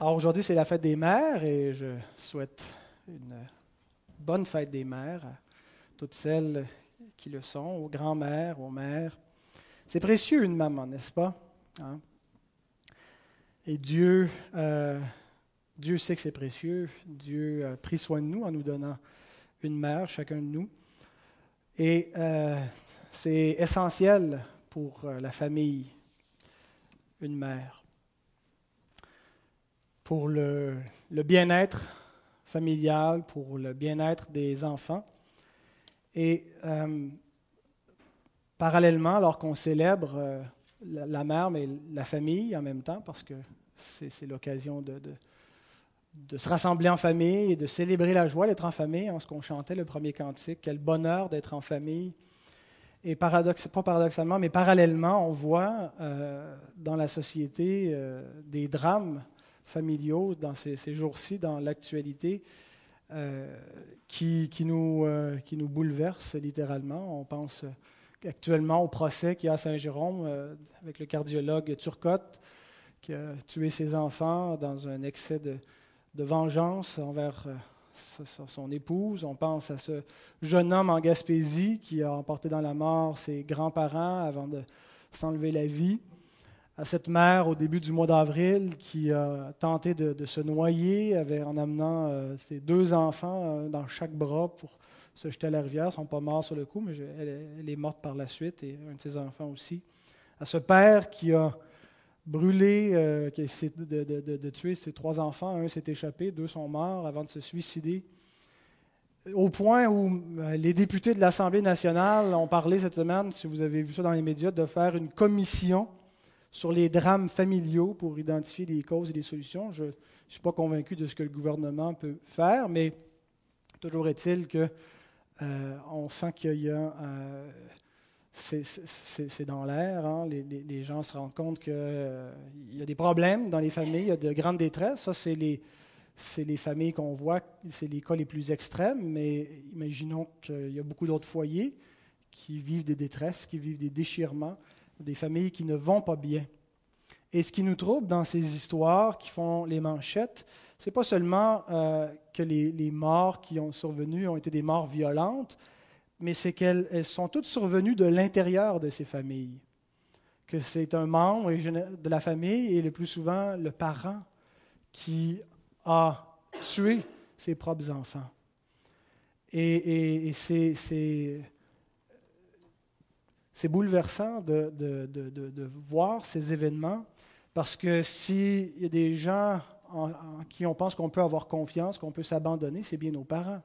Alors aujourd'hui, c'est la fête des mères et je souhaite une bonne fête des mères à toutes celles qui le sont, aux grands-mères, aux mères. C'est précieux une maman, n'est-ce pas? Hein? Et Dieu, euh, Dieu sait que c'est précieux. Dieu a pris soin de nous en nous donnant une mère, chacun de nous. Et euh, c'est essentiel pour euh, la famille, une mère pour le, bien-être familial, pour le bien-être des enfants. Et euh, parallèlement, alors qu'on célèbre euh, la, mère, mais la famille en même temps, parce que c'est l'occasion de, se rassembler en famille et de célébrer la joie d'être en famille, en ce qu'on chantait le premier cantique, quel bonheur d'être en famille. Et paradoxe, pas paradoxalement, mais parallèlement, on voit euh, dans la société des drames familiaux dans ces, jours-ci, dans l'actualité, euh, qui, qui, nous, euh, qui nous bouleversent littéralement. On pense actuellement au procès qu'il y a à Saint-Jérôme euh, avec le cardiologue Turcotte qui a tué ses enfants dans un excès de, de vengeance envers son épouse. On pense à ce jeune homme en Gaspésie qui a emporté dans la mort ses grands-parents avant de s'enlever la vie à cette mère au début du mois d'avril qui a tenté de, se noyer en amenant euh, ses deux enfants euh, dans chaque bras pour se jeter à la rivière. Ils ne sont pas morts sur le coup, mais elle, est morte par la suite et un de ses enfants aussi. À ce père qui a brûlé, euh, qui a essayé de, tuer ses trois enfants. Un s'est échappé, deux sont morts avant de se suicider. Au point où les députés de l'Assemblée nationale ont parlé cette semaine, si vous avez vu ça dans les médias, de faire une commission sur les drames familiaux pour identifier des causes et des solutions. Je ne suis pas convaincu de ce que le gouvernement peut faire, mais toujours est-il que euh, sent qu'il y a euh, c'est dans l'air. Hein. Les, gens se rendent compte qu'il euh, y a des problèmes dans les familles, il y a de grandes détresses. Ça, c'est les familles qu'on voit, c'est les cas les plus extrêmes, mais imaginons qu'il y a beaucoup d'autres foyers qui vivent des détresses, qui vivent des déchirements, des familles qui ne vont pas bien. Et ce qui nous trouble dans ces histoires qui font les manchettes, ce n'est pas seulement euh, que les, morts qui ont survenu ont été des morts violentes, mais c'est qu'elles sont toutes survenues de l'intérieur de ces familles. Que c'est un membre de la famille et le plus souvent le parent qui a tué ses propres enfants. Et c'est c'est bouleversant de, voir ces événements parce que s'il y a des gens en, qui on pense qu'on peut avoir confiance, qu'on peut s'abandonner, c'est bien nos parents.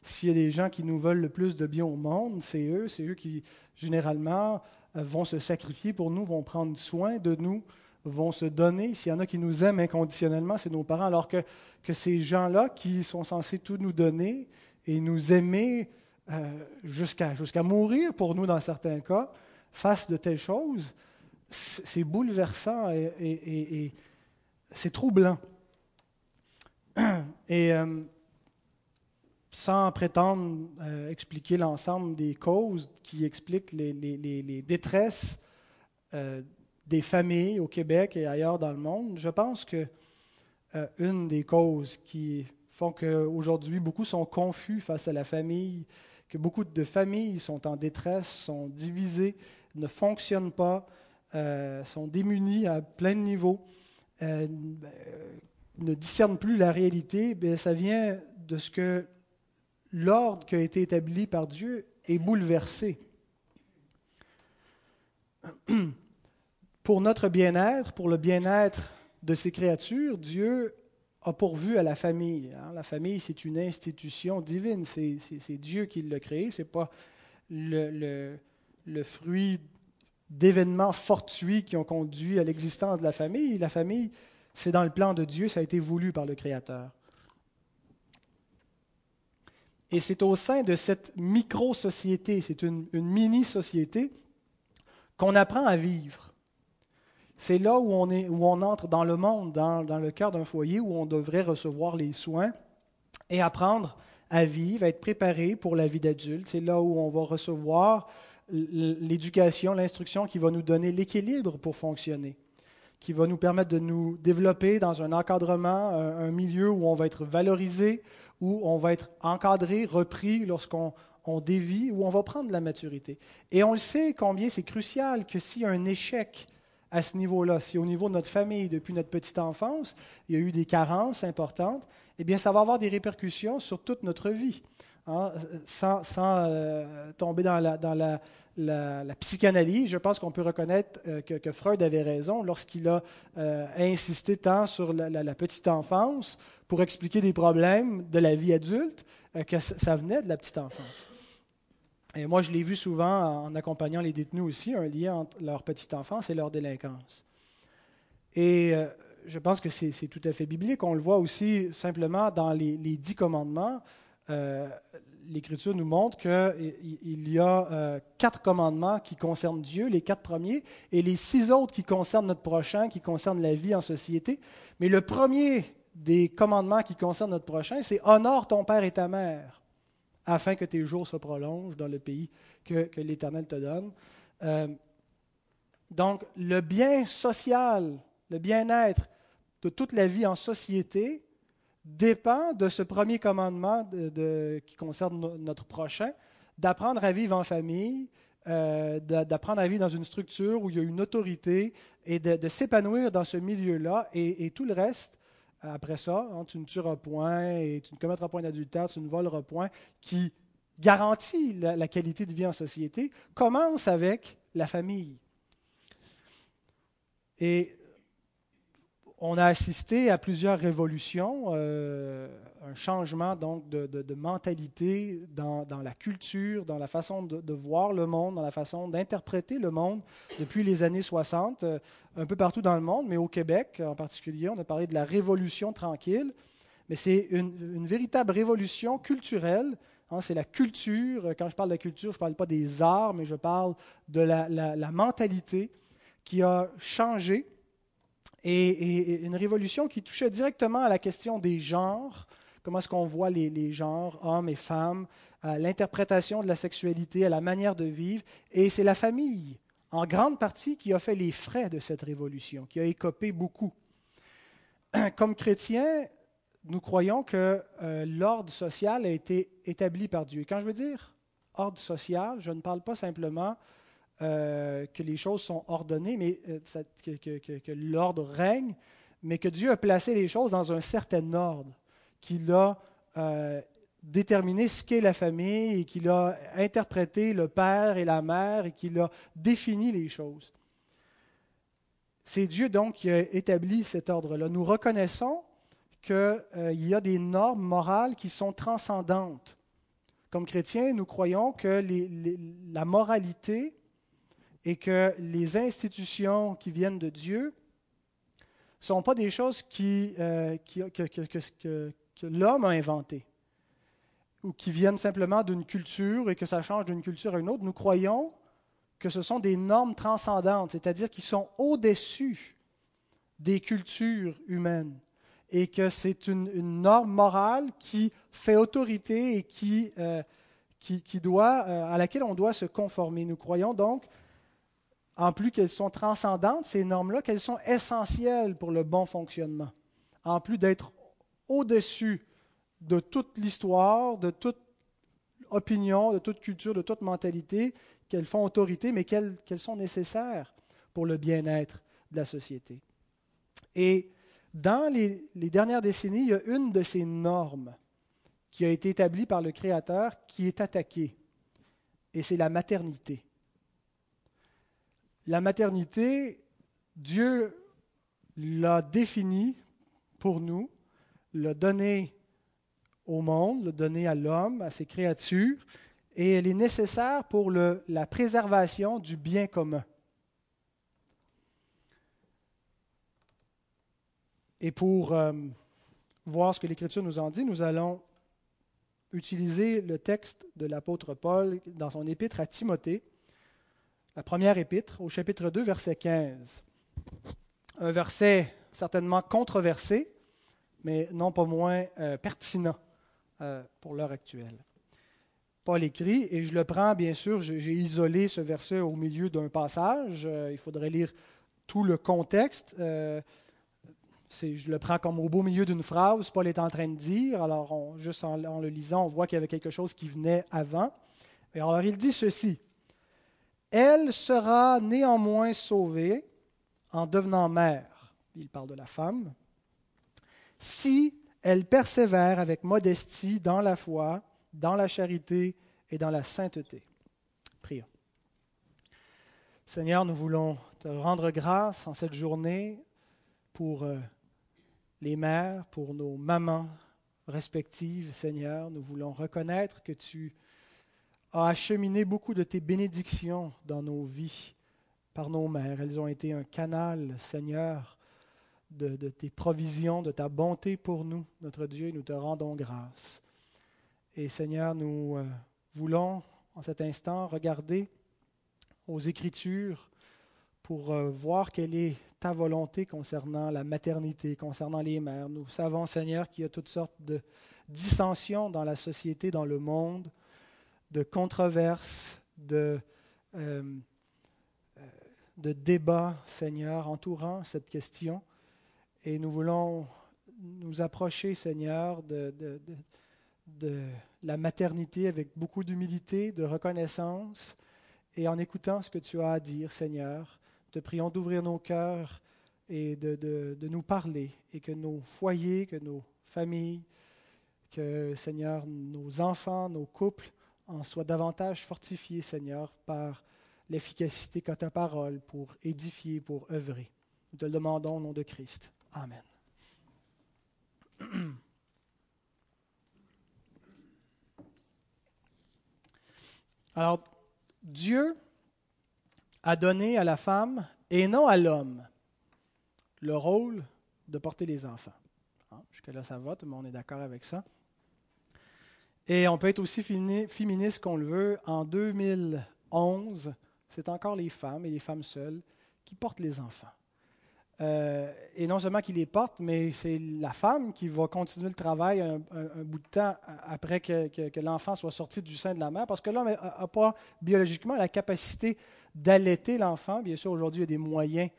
S'il y a des gens qui nous veulent le plus de bien au monde, c'est eux, c'est eux qui généralement euh, vont se sacrifier pour nous, vont prendre soin de nous, vont se donner. S'il y en a qui nous aiment inconditionnellement, c'est nos parents, alors que, que ces gens-là qui sont censés tout nous donner et nous aimer euh, jusqu'à mourir pour nous dans certains cas, face de telles choses, c'est bouleversant et, c'est troublant. Et euh, sans prétendre euh, expliquer l'ensemble des causes qui expliquent les, les détresses des familles au Québec et ailleurs dans le monde, je pense que une des causes qui font qu'aujourd'hui beaucoup sont confus face à la famille, que beaucoup de familles sont en détresse, sont divisées, ne fonctionnent pas, euh, sont démunies à plein de niveaux, euh, ne discernent plus la réalité, bien, ça vient de ce que l'ordre qui a été établi par Dieu est bouleversé. Pour notre bien-être, pour le bien-être de ces créatures, Dieu a pourvu à la famille. Hein. La famille, c'est une institution divine. C'est Dieu qui l'a créée. Ce n'est pas le, le, fruit d'événements fortuits qui ont conduit à l'existence de la famille. La famille, c'est dans le plan de Dieu, ça a été voulu par le Créateur. Et c'est au sein de cette micro-société, c'est une mini-société, qu'on apprend à vivre. C'est là où on, est, où on entre dans le monde, dans, le cœur d'un foyer où on devrait recevoir les soins et apprendre à vivre, à être préparé pour la vie d'adulte. C'est là où on va recevoir l'éducation, l'instruction qui va nous donner l'équilibre pour fonctionner, qui va nous permettre de nous développer dans un encadrement, un, milieu où on va être valorisé, où on va être encadré, repris lorsqu'on on dévie, où on va prendre la maturité. Et on le sait combien c'est crucial que a un échec à ce niveau-là, si au niveau de notre famille, depuis notre petite enfance, il y a eu des carences importantes, eh bien, ça va avoir des répercussions sur toute notre vie. Hein, sans, euh, tomber dans, la, dans la, la, psychanalyse, je pense qu'on peut reconnaître euh, que, Freud avait raison lorsqu'il a euh, insisté tant sur la, petite enfance pour expliquer des problèmes de la vie adulte que ça venait de la petite enfance. Moi, je l'ai vu souvent en accompagnant les détenus aussi, un lien entre leur petite enfance et leur délinquance. Et je pense que c'est tout à fait biblique. On le voit aussi simplement dans les, les dix commandements. Euh, l'Écriture nous montre qu'il y a euh, quatre commandements qui concernent Dieu, les quatre premiers, et les six autres qui concernent notre prochain, qui concernent la vie en société. Mais le premier des commandements qui concerne notre prochain, c'est honore ton père et ta mère, afin que tes jours se prolongent dans le pays que, l'Éternel te donne. Euh, donc, le bien social, le bien-être de toute la vie en société dépend de ce premier commandement qui concerne notre prochain, d'apprendre à vivre en famille, euh, d'apprendre à vivre dans une structure où il y a une autorité et de, s'épanouir dans ce milieu-là. Et, tout le reste, après ça, hein, tu ne tueras point tu ne commettras point d'adultère, tu ne voleras point, qui garantit la, la qualité de vie en société, commence avec la famille. Et on a assisté à plusieurs révolutions, euh, un changement donc de, mentalité dans, la culture, dans la façon de, voir le monde, dans la façon d'interpréter le monde depuis les années 60, euh, un peu partout dans le monde, mais au Québec en particulier. On a parlé de la révolution tranquille, mais c'est une, véritable révolution culturelle. Hein, c'est la culture. Quand je parle de la culture, je ne parle pas des arts, mais je parle de la mentalité qui a changé et, une révolution qui touchait directement à la question des genres, comment est-ce qu'on voit les, genres, hommes et femmes, à l'interprétation de la sexualité, à la manière de vivre. Et c'est la famille, en grande partie, qui a fait les frais de cette révolution, qui a écopé beaucoup. Comme chrétiens, nous croyons que euh, l'ordre social a été établi par Dieu. quand je veux dire ordre social, je ne parle pas simplement euh, que les choses sont ordonnées, mais euh, que, l'ordre règne, mais que Dieu a placé les choses dans un certain ordre, qu'il a euh, déterminé ce qu'est la famille et qu'il a interprété le père et la mère et qu'il a défini les choses. C'est Dieu donc qui a établi cet ordre-là. Nous reconnaissons qu'il y a des normes morales qui sont transcendantes. Comme chrétiens, nous croyons que la moralité et que les institutions qui viennent de Dieu ne sont pas des choses qui, euh, que, l'homme a inventées ou qui viennent simplement d'une culture et que ça change d'une culture à une autre. Nous croyons que ce sont des normes transcendantes, c'est-à-dire qui sont au-dessus des cultures humaines et que c'est une, norme morale qui fait autorité et qui, euh, qui, doit, euh, à laquelle on doit se conformer. Nous croyons donc en plus qu'elles sont transcendantes, ces normes-là, qu'elles sont essentielles pour le bon fonctionnement. En plus d'être au-dessus de toute l'histoire, de toute opinion, de toute culture, de toute mentalité, qu'elles font autorité, mais qu'elles sont nécessaires pour le bien-être de la société. Et dans les, dernières décennies, il y a une de ces normes qui a été établie par le Créateur qui est attaquée, et c'est la maternité. La maternité, Dieu l'a définie pour nous, l'a donnée au monde, l'a donnée à l'homme, à ses créatures, et elle est nécessaire pour la préservation du bien commun. Et pour euh, voir ce que l'Écriture nous en dit, nous allons utiliser le texte de l'apôtre Paul dans son épître à Timothée la première épître, au chapitre 2, verset 15. Un verset certainement controversé, mais non pas moins euh, pertinent euh, pour l'heure actuelle. Paul écrit, et je le prends bien sûr, j'ai isolé ce verset au milieu d'un passage, euh, il faudrait lire tout le contexte. Je le prends comme au beau milieu d'une phrase, Paul est en train de dire. Alors, juste en, le lisant, on voit qu'il y avait quelque chose qui venait avant. Et alors, il dit ceci Elle sera néanmoins sauvée en devenant mère. Il parle de la femme. Si elle persévère avec modestie dans la foi, dans la charité et dans la sainteté. Prions. Seigneur, nous voulons te rendre grâce en cette journée pour euh, les mères, pour nos mamans respectives, Seigneur. Nous voulons reconnaître que tu as acheminé beaucoup de tes bénédictions dans nos vies par nos mères. Elles ont été un canal, Seigneur, de, tes provisions, de ta bonté pour nous, notre Dieu, nous te rendons grâce. Et Seigneur, nous euh, voulons en cet instant regarder aux Écritures pour euh, voir quelle est ta volonté concernant la maternité, concernant les mères. Nous savons, Seigneur, qu'il y a toutes sortes de dissensions dans la société, dans le monde, de controverses, de, euh, de débats, Seigneur, entourant cette question. Et nous voulons nous approcher, Seigneur, de, de, la maternité avec beaucoup d'humilité, de reconnaissance, et en écoutant ce que tu as à dire, Seigneur. Te prions d'ouvrir nos cœurs et de, de, nous parler, et que nos foyers, que nos familles, que, Seigneur, nos enfants, nos couples en soient davantage fortifiés, Seigneur, par l'efficacité qu'a ta parole pour édifier, pour œuvrer. Nous te le demandons au nom de Christ. Amen. Alors, Dieu a donné à la femme et non à l'homme le rôle de porter les enfants. Ah, jusque-là, ça va, tout le est d'accord avec ça. Et on peut être aussi féministe qu'on le veut. En 2011, c'est encore les femmes et les femmes seules qui portent les enfants. Euh, et non seulement qui les porte, mais c'est la femme qui va continuer le travail un, bout de temps après que, l'enfant soit sorti du sein de la mère, parce que l'homme n'a pas biologiquement la capacité d'allaiter l'enfant. Bien sûr, aujourd'hui, il y a des moyens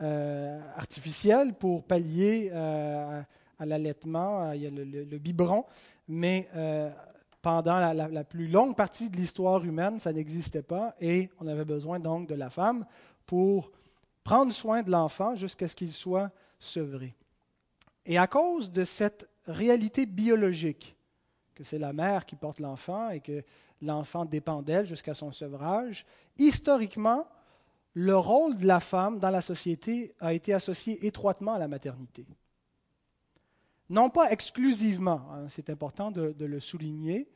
euh, artificiels pour pallier euh, à l'allaitement. Il y a le, biberon, mais pendant la, plus longue partie de l'histoire humaine, ça n'existait pas, et on avait besoin donc de la femme pour prendre soin de l'enfant jusqu'à ce qu'il soit sevré. Et à cause de cette réalité biologique, que c'est la mère qui porte l'enfant et que l'enfant dépend d'elle jusqu'à son sevrage, historiquement, le rôle de la femme dans la société a été associé étroitement à la maternité. Non pas exclusivement, hein, c'est important de, le souligner,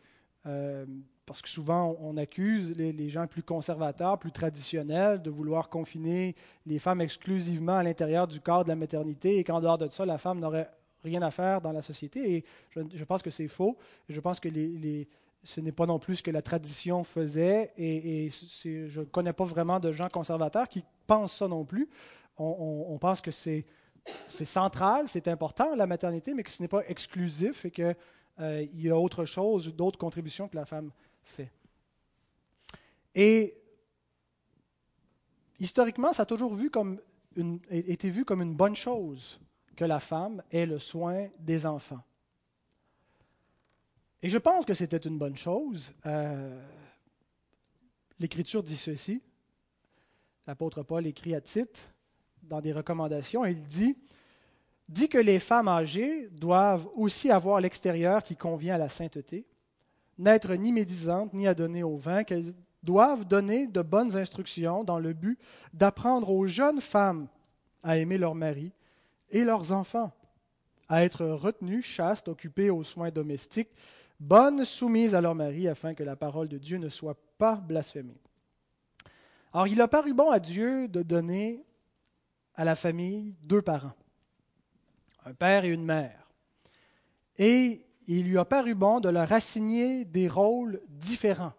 euh, parce que souvent on accuse les, gens plus conservateurs, plus traditionnels, de vouloir confiner les femmes exclusivement à l'intérieur du corps de la maternité et qu'en dehors de ça, la femme n'aurait rien à faire dans la société. Et je, pense que c'est faux. je pense que ce n'est pas non plus ce que la tradition faisait. Et, je ne connais pas vraiment de gens conservateurs qui pensent ça non plus. On, pense que c'est central, c'est important, la maternité, mais que ce n'est pas exclusif et qu'il euh, y a autre chose, d'autres contributions que la femme fait. Et historiquement, ça a toujours été vu comme une bonne chose que la femme ait le soin des enfants. Et je pense que c'était une bonne chose. Euh, L'Écriture dit ceci. L'apôtre Paul écrit à Tite dans des recommandations. Il dit, dit que les femmes âgées doivent aussi avoir l'extérieur qui convient à la sainteté, n'être ni médisantes, ni à donner au vin, qu'elles doivent donner de bonnes instructions dans le but d'apprendre aux jeunes femmes à aimer leur mari et leurs enfants, à être retenues, chastes, occupées aux soins domestiques, bonnes, soumises à leur mari, afin que la parole de Dieu ne soit pas blasphémée. Alors, il a paru bon à Dieu de donner à la famille deux parents, un père et une mère. Et il lui a paru bon de leur assigner des rôles différents.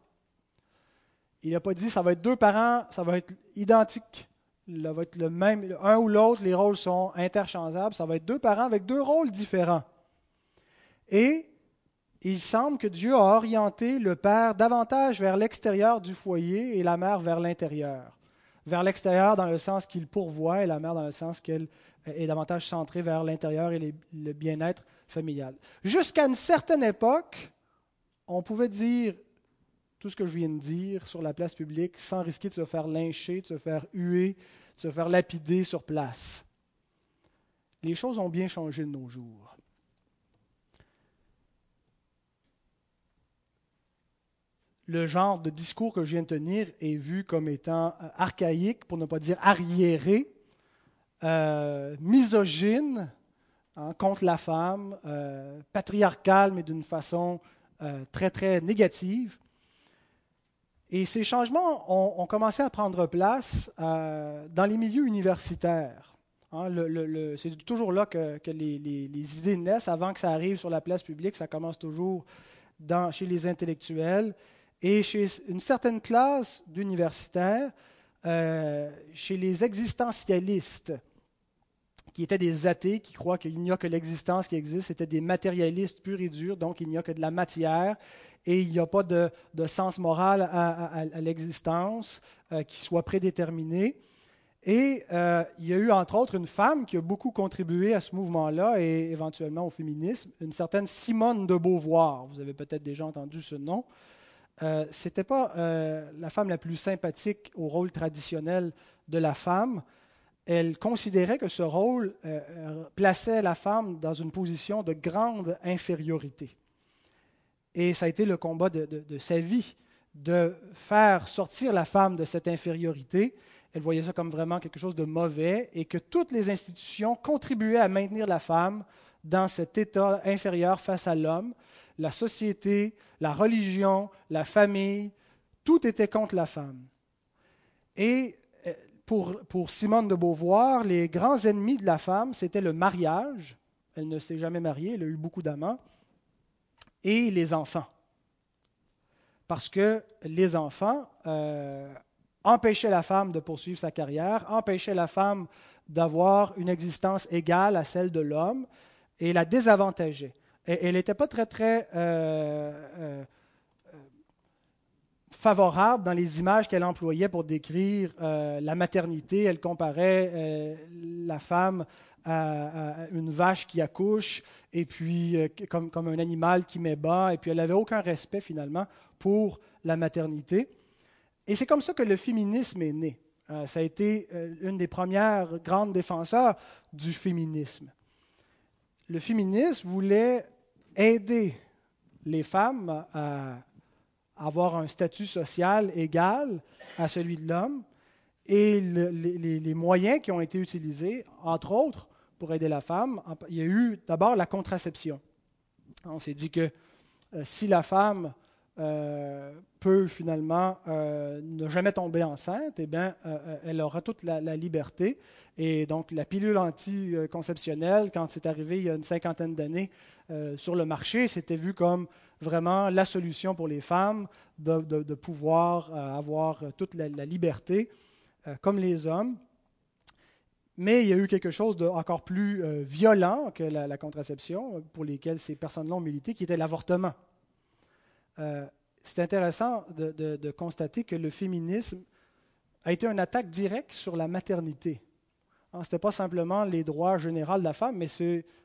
Il n'a pas dit ça va être deux parents, ça va être identique, ça va le même, un ou l'autre, les rôles sont interchangeables, ça va être deux parents avec deux rôles différents. Et il semble que Dieu a orienté le père davantage vers l'extérieur du foyer et la mère vers l'intérieur. Vers l'extérieur dans le sens qu'il pourvoit et la mère dans le sens qu'elle est davantage centrée vers l'intérieur et le bien-être familial. Jusqu'à une certaine époque, on pouvait dire tout ce que je viens de dire sur la place publique sans risquer de se faire lyncher, de se faire huer, de se faire lapider sur place. Les choses ont bien changé de nos jours. Le genre de discours que je viens de tenir est vu comme étant euh, archaïque, pour ne pas dire arriéré, euh, misogyne hein, contre la femme, euh, patriarcal, mais d'une façon très, très négative. Et ces changements ont, commencé à prendre place dans les milieux universitaires. Hein, c'est toujours là que, les, idées naissent. Avant que ça arrive sur la place publique, ça commence toujours chez les intellectuels et chez une certaine classe d'universitaires, euh, chez les existentialistes, qui étaient des athées, qui croient qu'il n'y a que l'existence qui existe, c'était des matérialistes purs et durs, donc il n'y a que de la matière et il n'y a pas de, sens moral à, l'existence euh, qui soit prédéterminé. Et euh, il y a eu entre autres une femme qui a beaucoup contribué à ce mouvement-là et éventuellement au féminisme, une certaine Simone de Beauvoir. Vous avez peut-être déjà entendu ce nom. Euh, ce n'était pas la femme la plus sympathique au rôle traditionnel de la femme. Elle considérait que ce rôle plaçait la femme dans une position de grande infériorité. Et ça a été le combat de, sa vie, de faire sortir la femme de cette infériorité. Elle voyait ça comme vraiment quelque chose de mauvais et que toutes les institutions contribuaient à maintenir la femme dans cet état inférieur face à l'homme. La société, la religion, la famille, tout était contre la femme. Et euh, pour, Simone de Beauvoir, les grands ennemis de la femme, c'était le mariage. Elle ne s'est jamais mariée, elle a eu beaucoup d'amants et les enfants. Parce que les enfants euh, empêchaient la femme de poursuivre sa carrière, empêchaient la femme d'avoir une existence égale à celle de l'homme et la désavantageaient. Elle n'était pas très, très euh, euh, favorable dans les images qu'elle employait pour décrire la maternité. Elle comparait la femme à, une vache qui accouche, et puis euh, comme, comme, un animal qui met bas, et puis elle n'avait aucun respect finalement pour la maternité. Et c'est comme ça que le féminisme est né. Euh, ça a été euh, une des premières grandes défenseurs du féminisme. Le féminisme voulait aider les femmes à avoir un statut social égal à celui de l'homme. Et les, moyens qui ont été utilisés, entre autres, pour aider la femme, il y a eu d'abord la contraception. On s'est dit que euh, si la femme euh, peut finalement euh, ne jamais tomber enceinte, eh bien, elle aura toute la, liberté. Et donc, la pilule anticonceptionnelle, quand c'est arrivé il y a une cinquantaine d'années sur le marché, c'était vu comme vraiment la solution pour les femmes de, pouvoir avoir toute la liberté comme les hommes. Mais il y a eu quelque chose d'encore plus euh, violent que la, contraception, pour lesquels ces personnes-là ont milité, qui était l'avortement. Euh, c'est intéressant de, constater que le féminisme a été une attaque directe sur la maternité. Hein, Ce n'était pas simplement les droits généraux de la femme, mais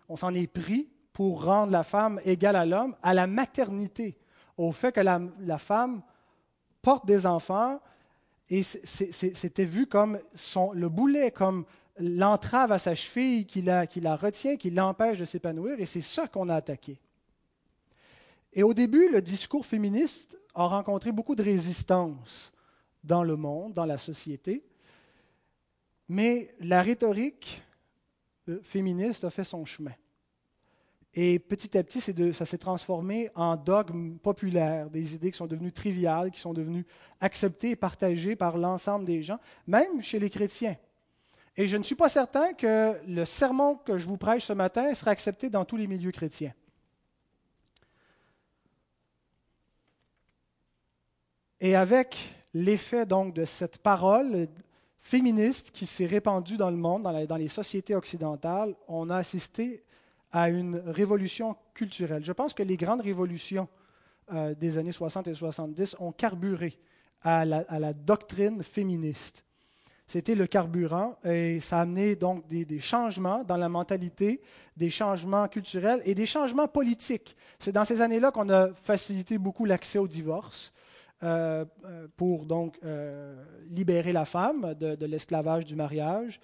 on s'en est pris pour rendre la femme égale à l'homme, à la maternité, au fait que la, femme porte des enfants, et c'était vu comme le boulet, comme l'entrave à sa cheville, qui la, qui la retient, qui l'empêche de s'épanouir, et c'est ça qu'on a attaqué. Et au début, le discours féministe a rencontré beaucoup de résistance dans le monde, dans la société, mais la rhétorique euh, féministe a fait son chemin. Et petit à petit, ça s'est transformé en dogme populaire, des idées qui sont devenues triviales, qui sont devenues acceptées et partagées par l'ensemble des gens, même chez les chrétiens. Et je ne suis pas certain que le sermon que je vous prêche ce matin sera accepté dans tous les milieux chrétiens. Et avec l'effet donc de cette parole féministe qui s'est répandue dans le monde, dans, les sociétés occidentales, on a assisté à une révolution culturelle. Je pense que les grandes révolutions euh, des années 60 et 70 ont carburé à la doctrine féministe. c'était le carburant et ça a amené donc des, des, changements dans la mentalité, des changements culturels et des changements politiques. C'est dans ces années-là qu'on a facilité beaucoup l'accès au divorce. Euh, euh, pour donc euh, libérer la femme de, de l'esclavage du mariage,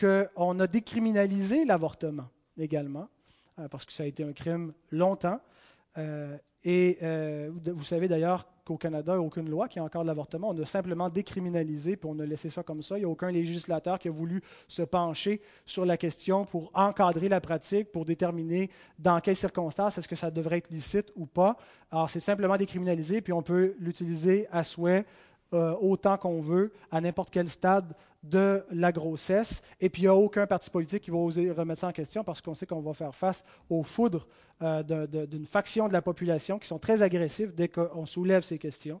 qu'on a décriminalisé l'avortement également, parce que ça a été un crime longtemps. Et vous savez d'ailleurs qu'au Canada, il n'y a aucune loi qui a encore l'avortement. On a simplement décriminalisé, puis on a laissé ça comme ça. Il n'y a aucun législateur qui a voulu se pencher sur la question pour encadrer la pratique, pour déterminer dans quelles circonstances est-ce que ça devrait être licite ou pas. Alors, c'est simplement décriminalisé, puis on peut l'utiliser à souhait euh, autant qu'on veut, à n'importe quel stade de la grossesse. Et puis, il n'y a aucun parti politique qui va oser remettre ça en question parce qu'on sait qu'on va faire face aux foudres euh, d'une faction de la population qui sont très agressifs dès qu'on soulève ces questions.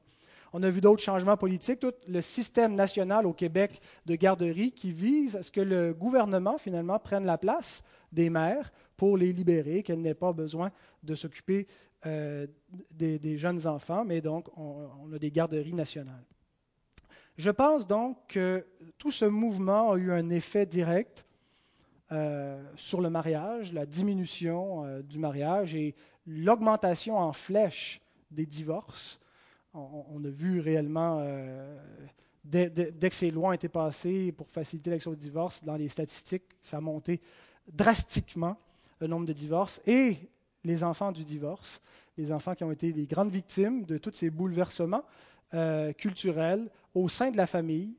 On a vu d'autres changements politiques, tout le système national au Québec de garderie qui vise à ce que le gouvernement, finalement, prenne la place des mères pour les libérer, qu'elles n'aient pas besoin de s'occuper euh, des, jeunes enfants, mais donc on a des garderies nationales. Je pense donc que tout ce mouvement a eu un effet direct euh, sur le mariage, la diminution euh, du mariage et l'augmentation en flèche des divorces. On, a vu réellement, euh, dès, que ces lois ont été passées pour faciliter l'accès au divorce, dans les statistiques, ça a monté drastiquement le nombre de divorces et les enfants du divorce, les enfants qui ont été les grandes victimes de tous ces bouleversements culturels au sein de la famille,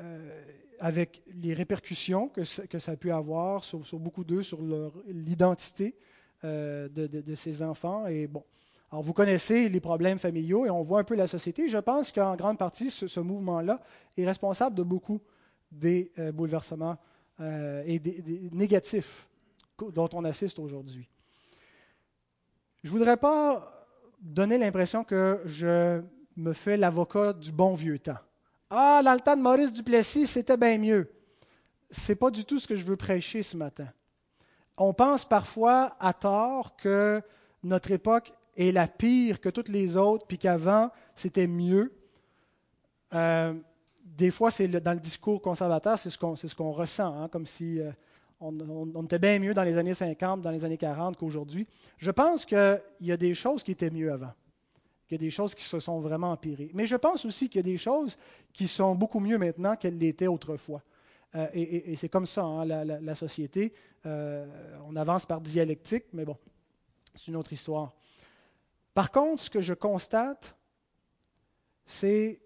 euh, avec les répercussions que, que, ça a pu avoir sur, beaucoup d'eux, sur l'identité euh, de, de, ces enfants. Et bon, alors vous connaissez les problèmes familiaux et on voit un peu la société. Je pense qu'en grande partie, ce, mouvement-là est responsable de beaucoup des euh, bouleversements et des, des, négatifs dont on assiste aujourd'hui. Je ne voudrais pas donner l'impression que je me fais l'avocat du bon vieux temps. Ah, dans de Maurice Duplessis, c'était bien mieux. Ce n'est pas du tout ce que je veux prêcher ce matin. On pense parfois à tort que notre époque est la pire que toutes les autres, puis qu'avant, c'était mieux. Euh, des fois, c'est dans le discours conservateur, c'est ce qu'on ressent, hein, comme si euh, on, était bien mieux dans les années 50, dans les années 40 qu'aujourd'hui. Je pense qu'il y a des choses qui étaient mieux avant qu'il y a des choses qui se sont vraiment empirées. Mais je pense aussi qu'il y a des choses qui sont beaucoup mieux maintenant qu'elles l'étaient autrefois. Euh, et, c'est comme ça, hein, la, société. Euh, on avance par dialectique, mais bon, c'est une autre histoire. Par contre, ce que je constate, c'est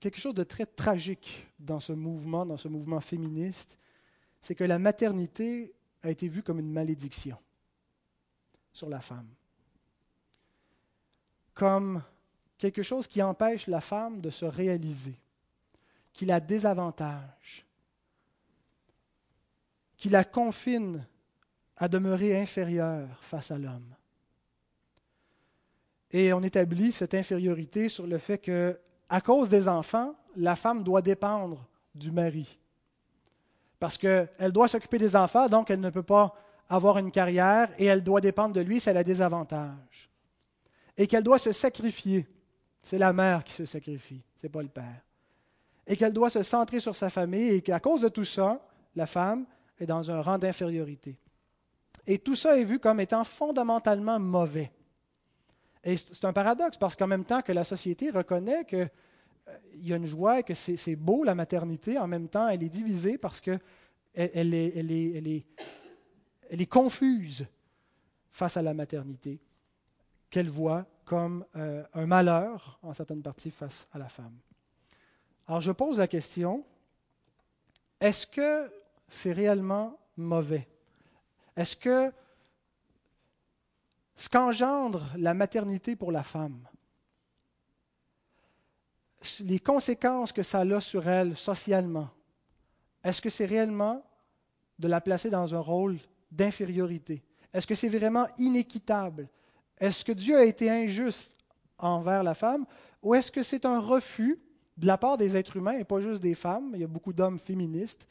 quelque chose de très tragique dans ce mouvement, dans ce mouvement féministe, c'est que la maternité a été vue comme une malédiction sur la femme comme quelque chose qui empêche la femme de se réaliser, qui la désavantage, qui la confine à demeurer inférieure face à l'homme. Et on établit cette infériorité sur le fait que, à cause des enfants, la femme doit dépendre du mari. Parce qu'elle doit s'occuper des enfants, donc elle ne peut pas avoir une carrière et elle doit dépendre de lui, c'est la désavantage et qu'elle doit se sacrifier. C'est la mère qui se sacrifie, ce n'est pas le père. Et qu'elle doit se centrer sur sa famille et qu'à cause de tout ça, la femme est dans un rang d'infériorité. Et tout ça est vu comme étant fondamentalement mauvais. Et c'est un paradoxe parce qu'en même temps que la société reconnaît qu'il euh, y a une joie et que c'est beau la maternité, en même temps elle est divisée parce qu'elle elle est, confuse face à la maternité qu'elle voit comme euh, un malheur en certaines parties face à la femme. Alors je pose la question, est-ce que c'est réellement mauvais? Est-ce que ce qu'engendre la maternité pour la femme, les conséquences que ça a sur elle socialement, est-ce que c'est réellement de la placer dans un rôle d'infériorité? Est-ce que c'est vraiment inéquitable est-ce que Dieu a été injuste envers la femme ou est-ce que c'est un refus de la part des êtres humains et pas juste des femmes, il y a beaucoup d'hommes féministes,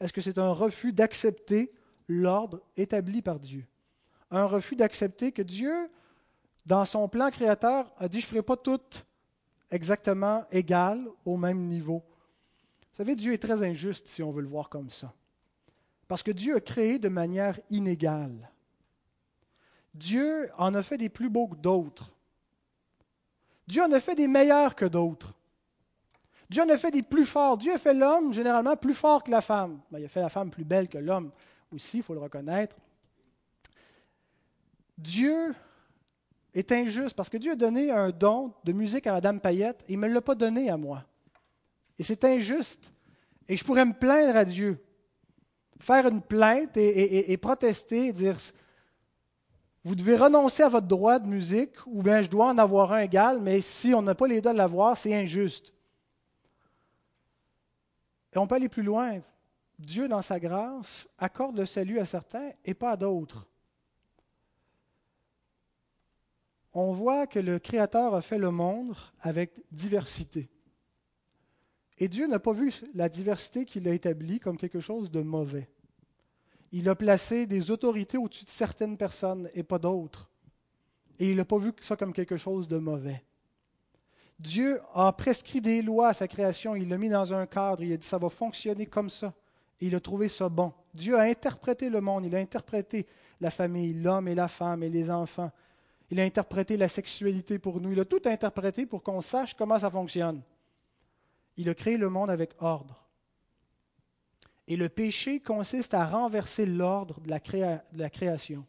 est-ce que c'est un refus d'accepter l'ordre établi par Dieu? Un refus d'accepter que Dieu, dans son plan créateur, a dit je ne ferai pas toutes exactement égales au même niveau. savez, Dieu est très injuste si on veut le voir comme ça. Parce que Dieu a créé de manière inégale. Dieu en a fait des plus beaux que d'autres. Dieu en a fait des meilleurs que d'autres. Dieu en a fait des plus forts. Dieu a fait l'homme généralement plus fort que la femme. Ben, il a fait la femme plus belle que l'homme aussi, il faut le reconnaître. Dieu est injuste parce que Dieu a donné un don de musique à Madame Payette et il ne me l'a pas donné à moi. Et c'est injuste. Et je pourrais me plaindre à Dieu, faire une plainte et, protester et dire vous devez renoncer à votre droit de musique, ou bien je dois en avoir un égal, mais si on n'a pas les droits de l'avoir, c'est injuste. Et on peut aller plus loin. Dieu, dans sa grâce, accorde le salut à certains et pas à d'autres. On voit que le Créateur a fait le monde avec diversité. Et Dieu n'a pas vu la diversité qu'il a établie comme quelque chose de mauvais il a placé des autorités au-dessus de certaines personnes et pas d'autres. Et il n'a pas vu ça comme quelque chose de mauvais. Dieu a prescrit des lois à sa création, il l'a mis dans un cadre, il a dit ça va fonctionner comme ça. Et il a trouvé ça bon. Dieu a interprété le monde, il a interprété la famille, l'homme et la femme et les enfants. Il a interprété la sexualité pour nous, il a tout interprété pour qu'on sache comment ça fonctionne. Il a créé le monde avec ordre. Et le péché consiste à renverser l'ordre de, la création,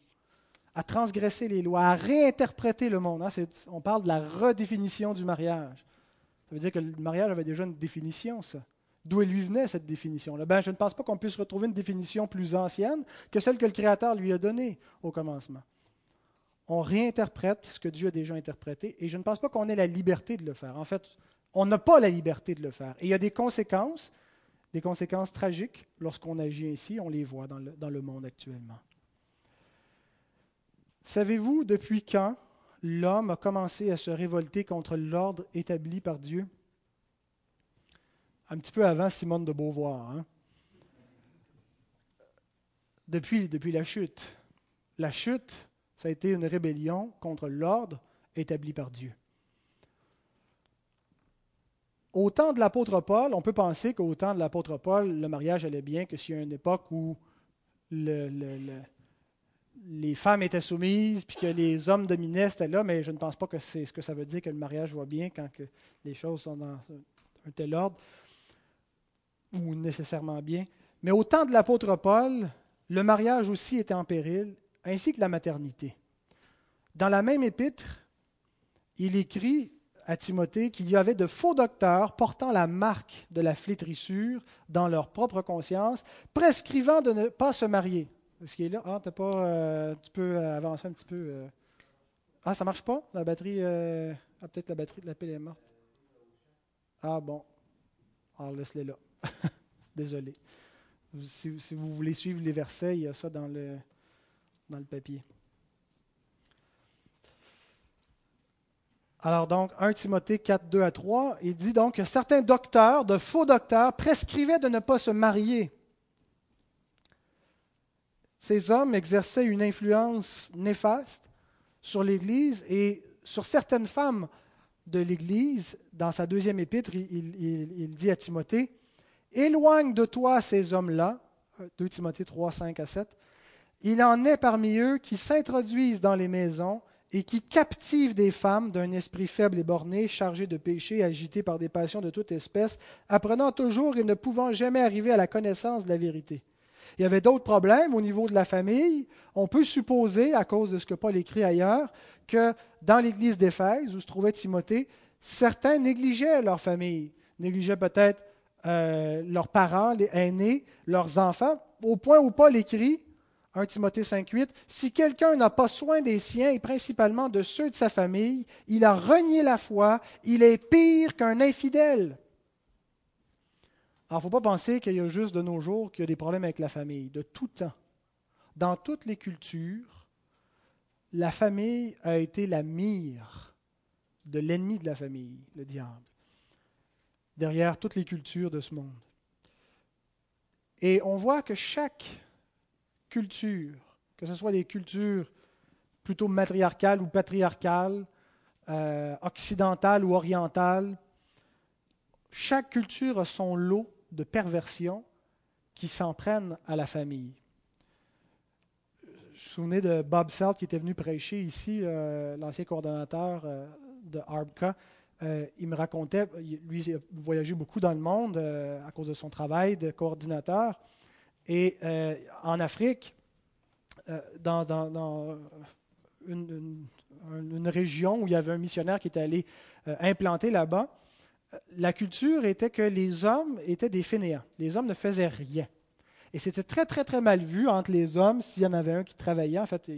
à transgresser les lois, à réinterpréter le monde. Hein. on parle de la redéfinition du mariage. Ça veut dire que le mariage avait déjà une définition, ça. D'où lui venait cette définition-là? Ben, Je ne pense pas qu'on puisse retrouver une définition plus ancienne que celle que le Créateur lui a donnée au commencement. On réinterprète ce que Dieu a déjà interprété et je ne pense pas qu'on ait la liberté de le faire. En fait, on n'a pas la liberté de le faire. Et il y a des conséquences des conséquences tragiques lorsqu'on agit ainsi, on les voit dans le, monde actuellement. Savez-vous depuis quand l'homme a commencé à se révolter contre l'ordre établi par Dieu? Un petit peu avant Simone de Beauvoir. Hein? Depuis, depuis la chute. La chute, ça a été une rébellion contre l'ordre établi par Dieu. Au temps de l'apôtre Paul, on peut penser qu'au temps de l'apôtre Paul, le mariage allait bien, que s'il y une époque où les femmes étaient soumises, puis que les hommes dominaient, c'était là, mais je ne pense pas que c'est ce que ça veut dire que le mariage va bien quand les choses sont dans un tel ordre, ou nécessairement bien. Mais au temps de l'apôtre Paul, le mariage aussi était en péril, ainsi que la maternité. Dans la même épître, il écrit à Timothée qu'il y avait de faux docteurs portant la marque de la flétrissure dans leur propre conscience, prescrivant de ne pas se marier. Est-ce qu'il est là? Ah, pas, euh, tu peux avancer un petit peu. Euh. Ah, ça marche pas? La batterie. Euh, ah, peut-être la batterie de la pile est morte. Ah, bon. Alors, laisse-les là. Désolé. Si, si, vous voulez suivre les versets, il y a ça dans le, dans le papier. Alors donc, 1 Timothée 4, 2 à 3, il dit donc que certains docteurs, de faux docteurs, prescrivaient de ne pas se marier. Ces hommes exerçaient une influence néfaste sur l'Église et sur certaines femmes de l'Église. Dans sa deuxième épître, il, dit à Timothée, Éloigne de toi ces hommes-là, 2 Timothée 3, 5 à 7. Il en est parmi eux qui s'introduisent dans les maisons et qui captive des femmes d'un esprit faible et borné, chargé de péché, agité par des passions de toute espèce, apprenant toujours et ne pouvant jamais arriver à la connaissance de la vérité. Il y avait d'autres problèmes au niveau de la famille. On peut supposer, à cause de ce que Paul écrit ailleurs, que dans l'église d'Éphèse, où se trouvait Timothée, certains négligeaient leur famille, négligeaient peut-être euh, leurs parents, les aînés, leurs enfants, au point où Paul écrit 1 Timothée 5.8, si quelqu'un n'a pas soin des siens et principalement de ceux de sa famille, il a renié la foi, il est pire qu'un infidèle. Alors, il ne faut pas penser qu'il y a juste de nos jours qu'il y a des problèmes avec la famille, de tout temps. Dans toutes les cultures, la famille a été la mire de l'ennemi de la famille, le diable, derrière toutes les cultures de ce monde. Et on voit que chaque cultures, que ce soit des cultures plutôt matriarcales ou patriarcales, euh, occidentales ou orientales, chaque culture a son lot de perversion qui s'en prennent à la famille. Je me souvenez de Bob Selt qui était venu prêcher ici, euh, l'ancien coordonnateur euh, de ARBCA. Il me racontait, lui, il a voyagé beaucoup dans le monde à cause de son travail de coordinateur. Et en Afrique, dans, une, une, région où il y avait un missionnaire qui était allé implanter là-bas, la culture était que les hommes étaient des fainéants. Les hommes ne faisaient rien. Et c'était très, très, très mal vu entre les hommes s'il y en avait un qui travaillait. En fait,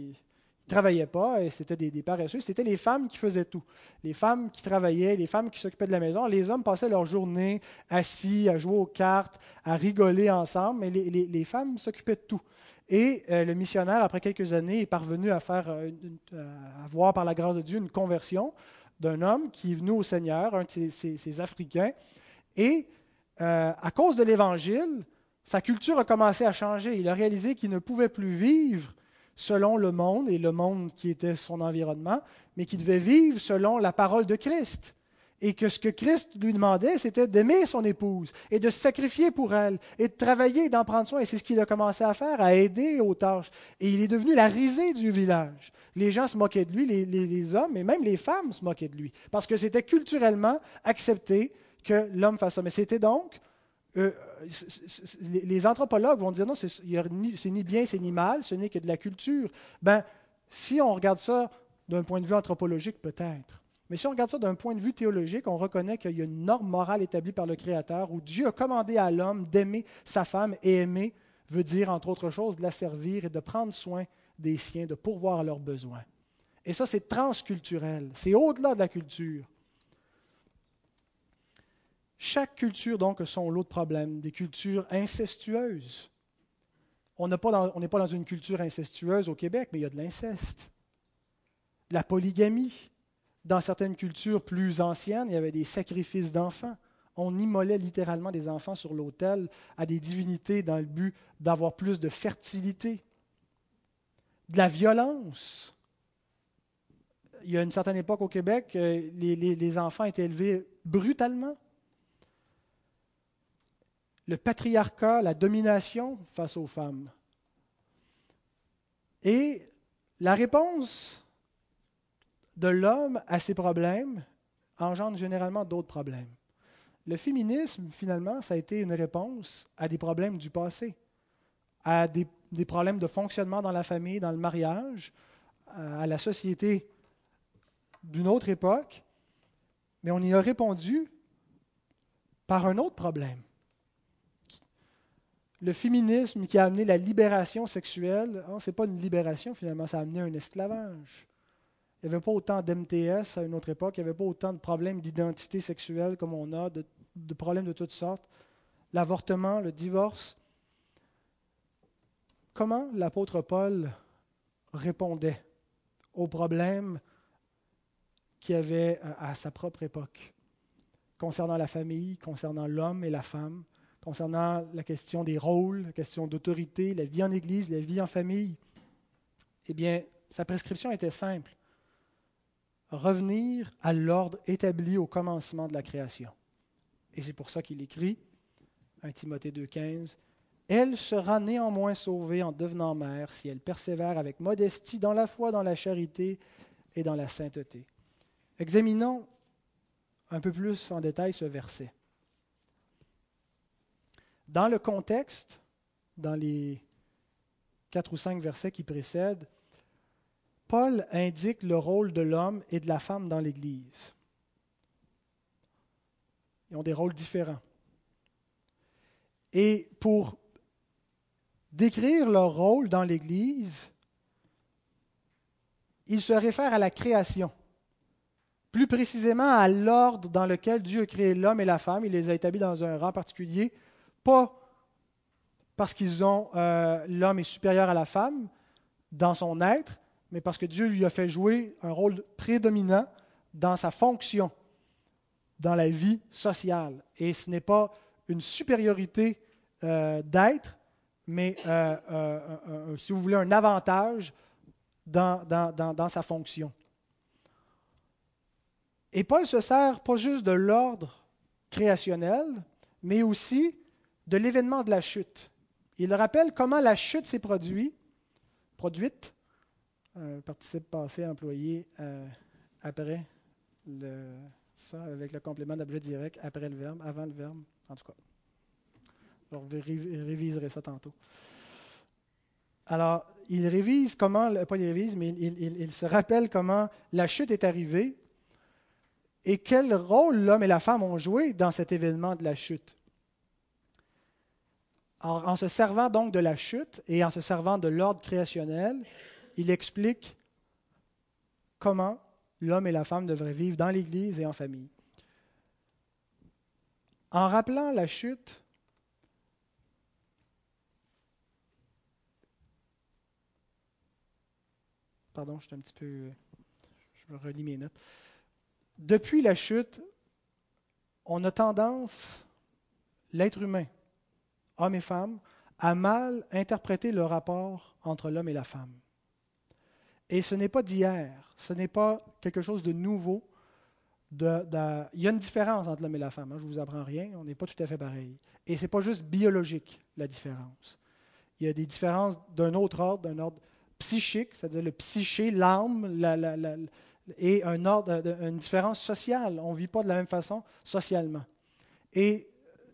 ne travaillait pas et c'était des, paresseux. C'était les femmes qui faisaient tout. Les femmes qui travaillaient, les femmes qui s'occupaient de la maison. Les hommes passaient leur journée assis à jouer aux cartes, à rigoler ensemble, mais les, femmes s'occupaient de tout. Et euh, le missionnaire, après quelques années, est parvenu à faire, euh, à voir par la grâce de Dieu une conversion d'un homme qui est venu au Seigneur, un de ces, Africains. Et euh, à cause de l'Évangile, sa culture a commencé à changer. Il a réalisé qu'il ne pouvait plus vivre selon le monde et le monde qui était son environnement, mais qu'il devait vivre selon la parole de Christ. Et que ce que Christ lui demandait, c'était d'aimer son épouse et de se sacrifier pour elle et de travailler et d'en prendre soin. Et c'est ce qu'il a commencé à faire, à aider aux tâches. Et il est devenu la risée du village. Les gens se moquaient de lui, les, les hommes et même les femmes se moquaient de lui, parce que c'était culturellement accepté que l'homme fasse ça. Mais c'était donc euh, les anthropologues vont dire non, c'est ni bien, c'est ni mal, ce n'est que de la culture. Ben, si on regarde ça d'un point de vue anthropologique, peut-être. Mais si on regarde ça d'un point de vue théologique, on reconnaît qu'il y a une norme morale établie par le Créateur où Dieu a commandé à l'homme d'aimer sa femme et aimer veut dire, entre autres choses, de la servir et de prendre soin des siens, de pourvoir à leurs besoins. Et ça, c'est transculturel, c'est au-delà de la culture. Chaque culture, donc, a son lot de problèmes, des cultures incestueuses. On n'est pas, dans une culture incestueuse au Québec, mais il y a de l'inceste. La polygamie. Dans certaines cultures plus anciennes, il y avait des sacrifices d'enfants. On immolait littéralement des enfants sur l'autel à des divinités dans le but d'avoir plus de fertilité. De la violence. Il y a une certaine époque au Québec, euh, les enfants étaient élevés brutalement le patriarcat, la domination face aux femmes. Et la réponse de l'homme à ces problèmes engendre généralement d'autres problèmes. Le féminisme, finalement, ça a été une réponse à des problèmes du passé, à des, problèmes de fonctionnement dans la famille, dans le mariage, à la société d'une autre époque, mais on y a répondu par un autre problème le féminisme qui a amené la libération sexuelle, hein, ce n'est pas une libération finalement, ça a amené un esclavage. Il n'y avait pas autant d'MTS à une autre époque, il n'y avait pas autant de problèmes d'identité sexuelle comme on a, de, de problèmes de toutes sortes. L'avortement, le divorce. Comment l'apôtre Paul répondait aux problèmes qu'il y avait à sa propre époque, concernant la famille, concernant l'homme et la femme, concernant la question des rôles, la question d'autorité, la vie en Église, la vie en famille, eh bien, sa prescription était simple. Revenir à l'ordre établi au commencement de la création. Et c'est pour ça qu'il écrit, 1 Timothée 2,15, Elle sera néanmoins sauvée en devenant mère si elle persévère avec modestie dans la foi, dans la charité et dans la sainteté. Examinons un peu plus en détail ce verset. Dans le contexte, dans les quatre ou cinq versets qui précèdent, Paul indique le rôle de l'homme et de la femme dans l'Église. Ils ont des rôles différents. Et pour décrire leur rôle dans l'Église, il se réfère à la création, plus précisément à l'ordre dans lequel Dieu a créé l'homme et la femme. Il les a établis dans un rang particulier pas parce qu'ils ont euh, l'homme est supérieur à la femme dans son être, mais parce que Dieu lui a fait jouer un rôle prédominant dans sa fonction, dans la vie sociale. Et ce n'est pas une supériorité euh, d'être, mais euh, si vous voulez, un avantage dans, dans, dans sa fonction. Et Paul se sert pas juste de l'ordre créationnel, mais aussi de l'événement de la chute. Il rappelle comment la chute s'est produite, produite, participe passé employé euh, après le, ça, avec le complément d'objet direct, après le verbe, avant le verbe, en tout cas. Je réviserai ça tantôt. Alors, il révise comment, pas il révise, mais il, se rappelle comment la chute est arrivée et quel rôle l'homme et la femme ont joué dans cet événement de la chute. En se servant donc de la chute et en se servant de l'ordre créationnel, il explique comment l'homme et la femme devraient vivre dans l'Église et en famille. En rappelant la chute, Pardon, je suis un petit peu. Je me relis mes notes. Depuis la chute, on a tendance, l'être humain, homme et femme, à mal interpréter le rapport entre l'homme et la femme. Et ce n'est pas d'hier, ce n'est pas quelque chose de nouveau. Il y a une différence entre l'homme et la femme, hein, je ne vous apprends rien, on n'est pas tout à fait pareil. Et ce n'est pas juste biologique, la différence. Il y a des différences d'un autre ordre, d'un ordre psychique, c'est-à-dire le psyché, l'âme, et un ordre, une différence sociale. On ne vit pas de la même façon socialement. Et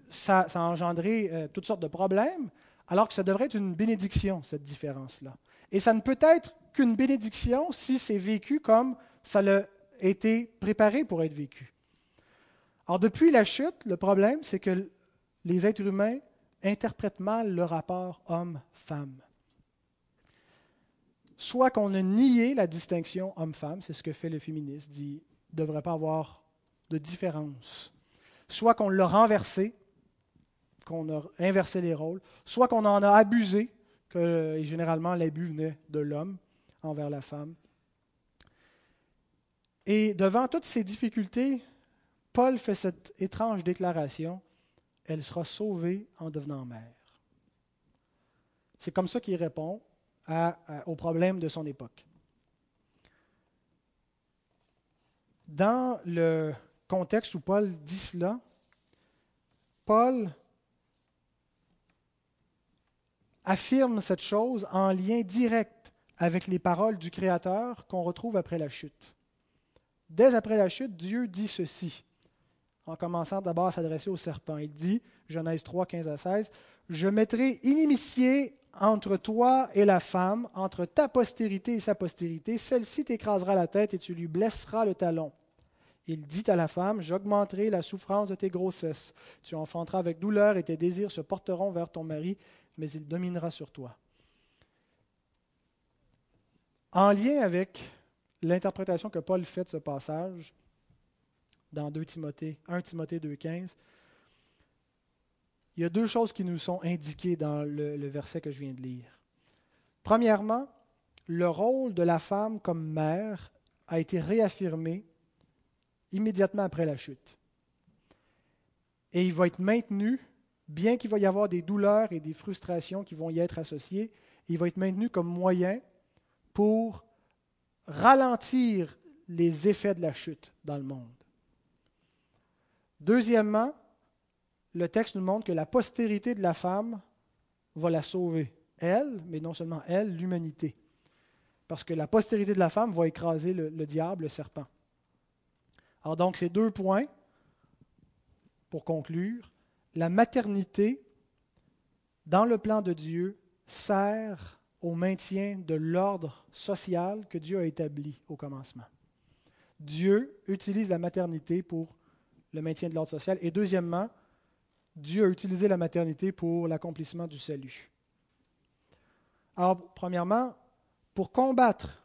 ça, a engendré euh, toutes sortes de problèmes, alors que ça devrait être une bénédiction, cette différence-là. Et ça ne peut être qu'une bénédiction si c'est vécu comme ça a été préparé pour être vécu. Alors depuis la chute, le problème, c'est que les êtres humains interprètent mal le rapport homme-femme soit qu'on a nié la distinction homme-femme, c'est ce que fait le féministe, dit ne devrait pas avoir de différence, soit qu'on l'a renversé, qu'on a inversé les rôles, soit qu'on en a abusé, que et généralement l'abus venait de l'homme envers la femme. Et devant toutes ces difficultés, Paul fait cette étrange déclaration, elle sera sauvée en devenant mère. C'est comme ça qu'il répond aux problèmes de son époque. Dans le contexte où Paul dit cela, Paul affirme cette chose en lien direct avec les paroles du Créateur qu'on retrouve après la chute. Dès après la chute, Dieu dit ceci, en commençant d'abord à s'adresser au serpent. Il dit, Genèse 3, 15 à 16, Je mettrai inimitié entre toi et la femme, entre ta postérité et sa postérité, celle-ci t'écrasera la tête et tu lui blesseras le talon. Il dit à la femme, j'augmenterai la souffrance de tes grossesses. Tu enfanteras avec douleur et tes désirs se porteront vers ton mari, mais il dominera sur toi. En lien avec l'interprétation que Paul fait de ce passage, dans 2 Timothée, 1 Timothée 2,15, il y a deux choses qui nous sont indiquées dans le, verset que je viens de lire. Premièrement, le rôle de la femme comme mère a été réaffirmé immédiatement après la chute. Et il va être maintenu, bien qu'il va y avoir des douleurs et des frustrations qui vont y être associées, il va être maintenu comme moyen pour ralentir les effets de la chute dans le monde. Deuxièmement, le texte nous montre que la postérité de la femme va la sauver. Elle, mais non seulement elle, l'humanité. Parce que la postérité de la femme va écraser le, diable, le serpent. Alors donc, ces deux points, pour conclure, la maternité, dans le plan de Dieu, sert au maintien de l'ordre social que Dieu a établi au commencement. Dieu utilise la maternité pour le maintien de l'ordre social. Et deuxièmement, Dieu a utilisé la maternité pour l'accomplissement du salut. Alors, premièrement, pour combattre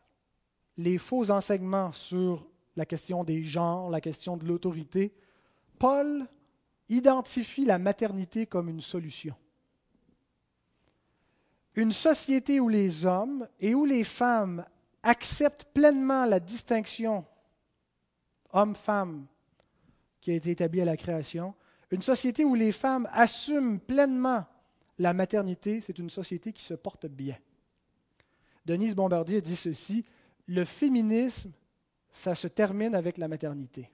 les faux enseignements sur la question des genres, la question de l'autorité, Paul identifie la maternité comme une solution. Une société où les hommes et où les femmes acceptent pleinement la distinction homme-femme qui a été établie à la création une société où les femmes assument pleinement la maternité, c'est une société qui se porte bien. Denise Bombardier dit ceci, le féminisme, ça se termine avec la maternité.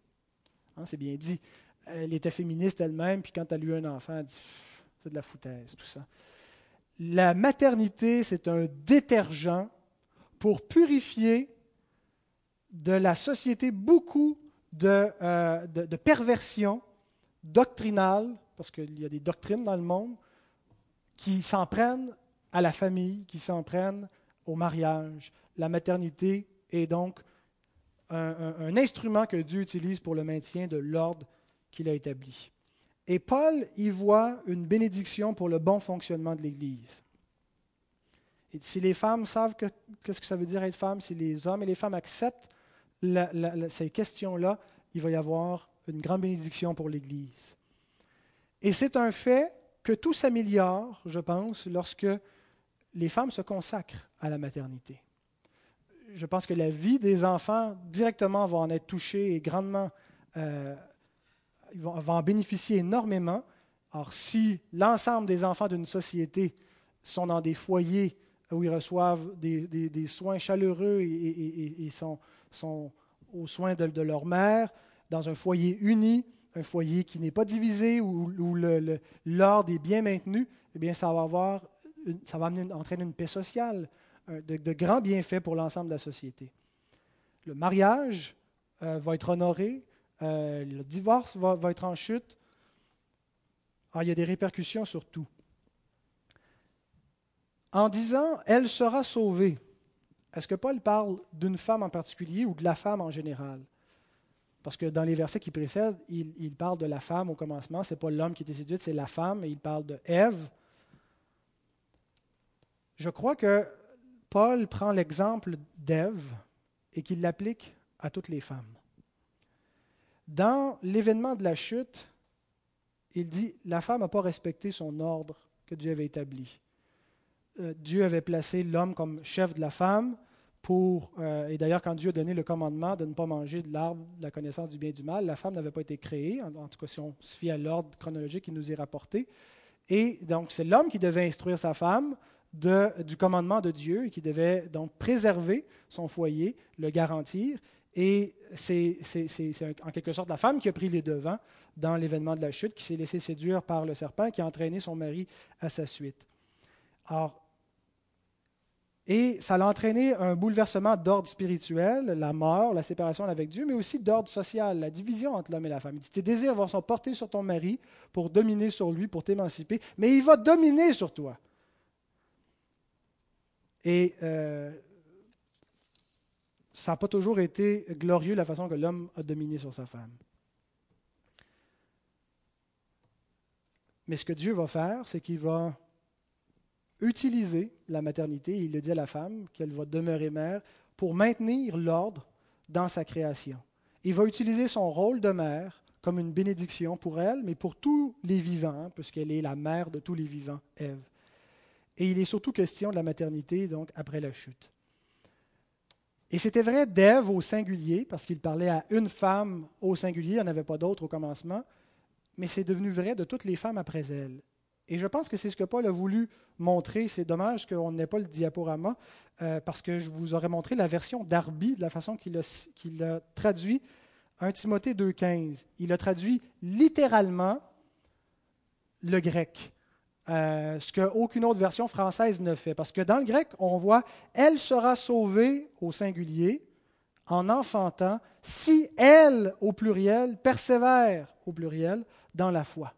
Hein, c'est bien dit. Elle était féministe elle-même, puis quand elle a eu un enfant, elle dit, c'est de la foutaise, tout ça. La maternité, c'est un détergent pour purifier de la société beaucoup de, euh, de, perversions doctrinales, parce qu'il y a des doctrines dans le monde, qui s'en prennent à la famille, qui s'en prennent au mariage. La maternité est donc un, instrument que Dieu utilise pour le maintien de l'ordre qu'il a établi. Et Paul y voit une bénédiction pour le bon fonctionnement de l'Église. Et si les femmes savent qu'est-ce que ça veut dire être femme, si les hommes et les femmes acceptent ces questions-là, il va y avoir une grande bénédiction pour l'Église. Et c'est un fait que tout s'améliore, je pense, lorsque les femmes se consacrent à la maternité. Je pense que la vie des enfants directement va en être touchée et grandement, euh, va en bénéficier énormément. Or, si l'ensemble des enfants d'une société sont dans des foyers où ils reçoivent des, soins chaleureux et, sont, sont, aux soins de, leur mère, dans un foyer uni, un foyer qui n'est pas divisé, où, l'ordre est bien maintenu, eh bien, ça va, avoir ça va entraîner une paix sociale, de, grands bienfaits pour l'ensemble de la société. Le mariage euh, va être honoré, euh, le divorce va, être en chute. Alors, il y a des répercussions sur tout en disant Elle sera sauvée. Est-ce que Paul parle d'une femme en particulier ou de la femme en général? Parce que dans les versets qui précèdent, il, parle de la femme au commencement. Ce n'est pas l'homme qui était séduit, c'est la femme, et il parle de Ève. Je crois que Paul prend l'exemple d'Ève et qu'il l'applique à toutes les femmes. Dans l'événement de la chute, il dit La femme n'a pas respecté son ordre que Dieu avait établi. Euh, Dieu avait placé l'homme comme chef de la femme pour, euh, et d'ailleurs quand Dieu a donné le commandement de ne pas manger de l'arbre de la connaissance du bien et du mal, la femme n'avait pas été créée, en, tout cas si on se fie à l'ordre chronologique qui nous est rapporté. Et donc c'est l'homme qui devait instruire sa femme du commandement de Dieu et qui devait donc préserver son foyer, le garantir. Et c'est en quelque sorte la femme qui a pris les devants dans l'événement de la chute, qui s'est laissée séduire par le serpent, qui a entraîné son mari à sa suite. Et ça a entraîné un bouleversement d'ordre spirituel, la mort, la séparation avec Dieu, mais aussi d'ordre social, la division entre l'homme et la femme. Il dit, tes désirs vont s'en porter sur ton mari pour dominer sur lui, pour t'émanciper, mais il va dominer sur toi. Et euh, ça n'a pas toujours été glorieux la façon que l'homme a dominé sur sa femme. Mais ce que Dieu va faire, c'est qu'il va utiliser la maternité, il le dit à la femme, qu'elle va demeurer mère, pour maintenir l'ordre dans sa création. Il va utiliser son rôle de mère comme une bénédiction pour elle, mais pour tous les vivants, puisqu'elle est la mère de tous les vivants, Ève. Et il est surtout question de la maternité, donc, après la chute. Et c'était vrai d'Ève au singulier, parce qu'il parlait à une femme au singulier, il n'y en avait pas d'autre au commencement, mais c'est devenu vrai de toutes les femmes après elle. Et je pense que c'est ce que Paul a voulu montrer. C'est dommage qu'on n'ait pas le diaporama, euh, parce que je vous aurais montré la version d'Arby, de la façon qu'il a, traduit 1 Timothée 2,15. Il a traduit littéralement le grec, euh, ce qu'aucune autre version française ne fait. Parce que dans le grec, on voit Elle sera sauvée au singulier en enfantant si elle, au pluriel, persévère au pluriel dans la foi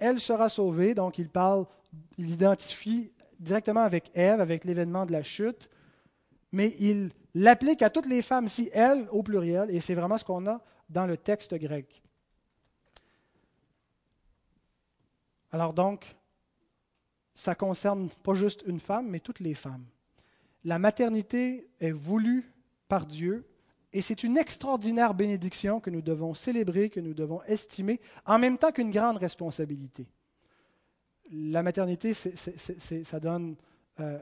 elle sera sauvée. Donc il parle, il identifie directement avec Ève, avec l'événement de la chute, mais il l'applique à toutes les femmes, si elle au pluriel, et c'est vraiment ce qu'on a dans le texte grec. Alors donc, ça concerne pas juste une femme, mais toutes les femmes. La maternité est voulue par Dieu et c'est une extraordinaire bénédiction que nous devons célébrer, que nous devons estimer, en même temps qu'une grande responsabilité. La maternité, ça donne, euh,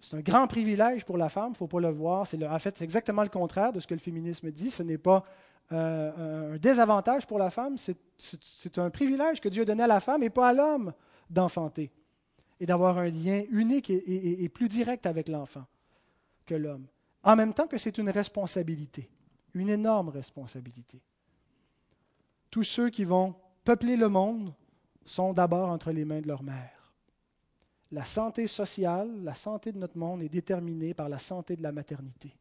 c'est un grand privilège pour la femme, il ne faut pas le voir. C'est en fait, c'est exactement le contraire de ce que le féminisme dit. Ce n'est pas euh, un désavantage pour la femme, c'est un privilège que Dieu donné à la femme et pas à l'homme d'enfanter et d'avoir un lien unique et plus direct avec l'enfant que l'homme en même temps que c'est une responsabilité, une énorme responsabilité. Tous ceux qui vont peupler le monde sont d'abord entre les mains de leur mère. La santé sociale, la santé de notre monde est déterminée par la santé de la maternité.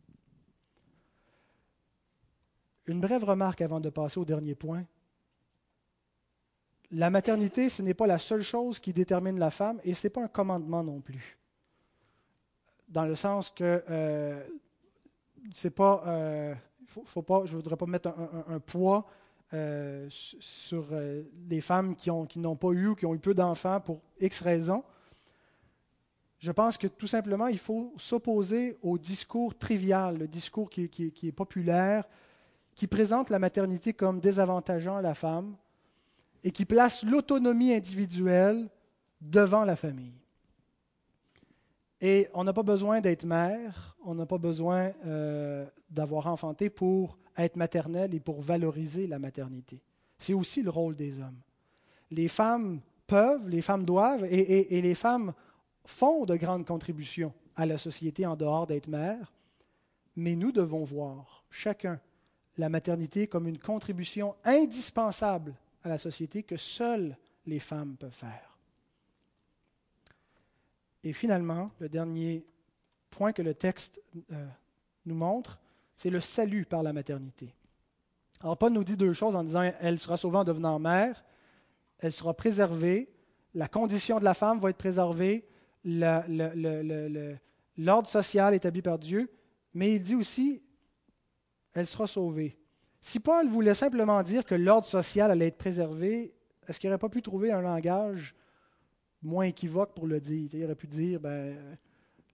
Une brève remarque avant de passer au dernier point. La maternité, ce n'est pas la seule chose qui détermine la femme et ce n'est pas un commandement non plus. Dans le sens que euh, c'est pas, euh, je ne voudrais pas mettre un, poids euh, sur les femmes qui, ont, qui n'ont pas eu ou qui ont eu peu d'enfants pour X raisons. Je pense que tout simplement, il faut s'opposer au discours trivial, le discours qui est populaire, qui présente la maternité comme désavantageant la femme et qui place l'autonomie individuelle devant la famille. Et on n'a pas besoin d'être mère, on n'a pas besoin euh, d'avoir enfanté pour être maternelle et pour valoriser la maternité. C'est aussi le rôle des hommes. Les femmes peuvent, les femmes doivent, et, et les femmes font de grandes contributions à la société en dehors d'être mère, mais nous devons voir chacun la maternité comme une contribution indispensable à la société que seules les femmes peuvent faire. Et finalement, le dernier point que le texte euh, nous montre, c'est le salut par la maternité. Alors Paul nous dit deux choses en disant, elle sera sauvée en devenant mère, elle sera préservée, la condition de la femme va être préservée, l'ordre social établi par Dieu, mais il dit aussi, elle sera sauvée. Si Paul voulait simplement dire que l'ordre social allait être préservé, est-ce qu'il n'aurait pas pu trouver un langage moins équivoque pour le dire? Il aurait pu dire, ben,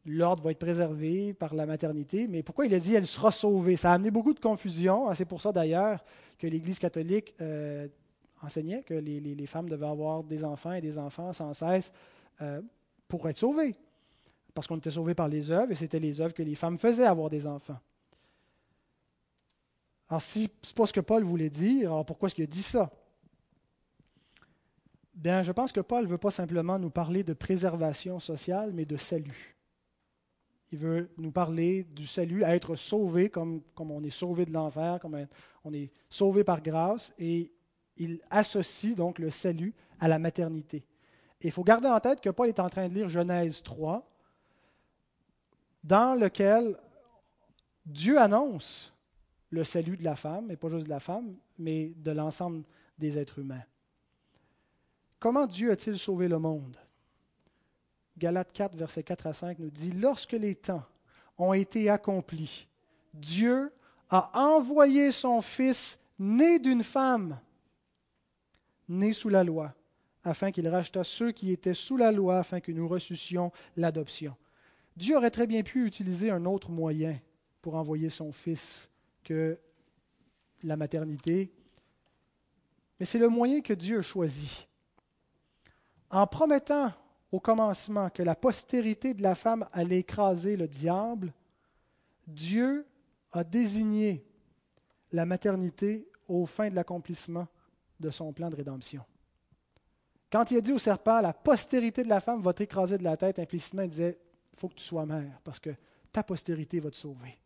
l'ordre va être préservé par la maternité, mais pourquoi il a dit elle sera sauvée? Ça a amené beaucoup de confusion. Ah, c'est pour ça d'ailleurs que l'Église catholique euh, enseignait que les, femmes devaient avoir des enfants et des enfants sans cesse euh, pour être sauvées. Parce qu'on était sauvés par les œuvres et c'était les œuvres que les femmes faisaient avoir des enfants. Alors, si ce n'est pas ce que Paul voulait dire, alors pourquoi est-ce qu'il a dit ça? Bien, je pense que Paul ne veut pas simplement nous parler de préservation sociale, mais de salut. Il veut nous parler du salut, à être sauvé comme, comme on est sauvé de l'enfer, comme on est sauvé par grâce, et il associe donc le salut à la maternité. Il faut garder en tête que Paul est en train de lire Genèse 3, dans lequel Dieu annonce le salut de la femme, et pas juste de la femme, mais de l'ensemble des êtres humains. Comment Dieu a-t-il sauvé le monde? Galates 4, versets 4 à 5 nous dit, Lorsque les temps ont été accomplis, Dieu a envoyé son Fils né d'une femme, né sous la loi, afin qu'il rachetât ceux qui étaient sous la loi, afin que nous reçussions l'adoption. Dieu aurait très bien pu utiliser un autre moyen pour envoyer son Fils que la maternité, mais c'est le moyen que Dieu choisit en promettant au commencement que la postérité de la femme allait écraser le diable, Dieu a désigné la maternité au fin de l'accomplissement de son plan de rédemption. Quand il a dit au serpent, la postérité de la femme va t'écraser de la tête, implicitement, il disait, il faut que tu sois mère, parce que ta postérité va te sauver.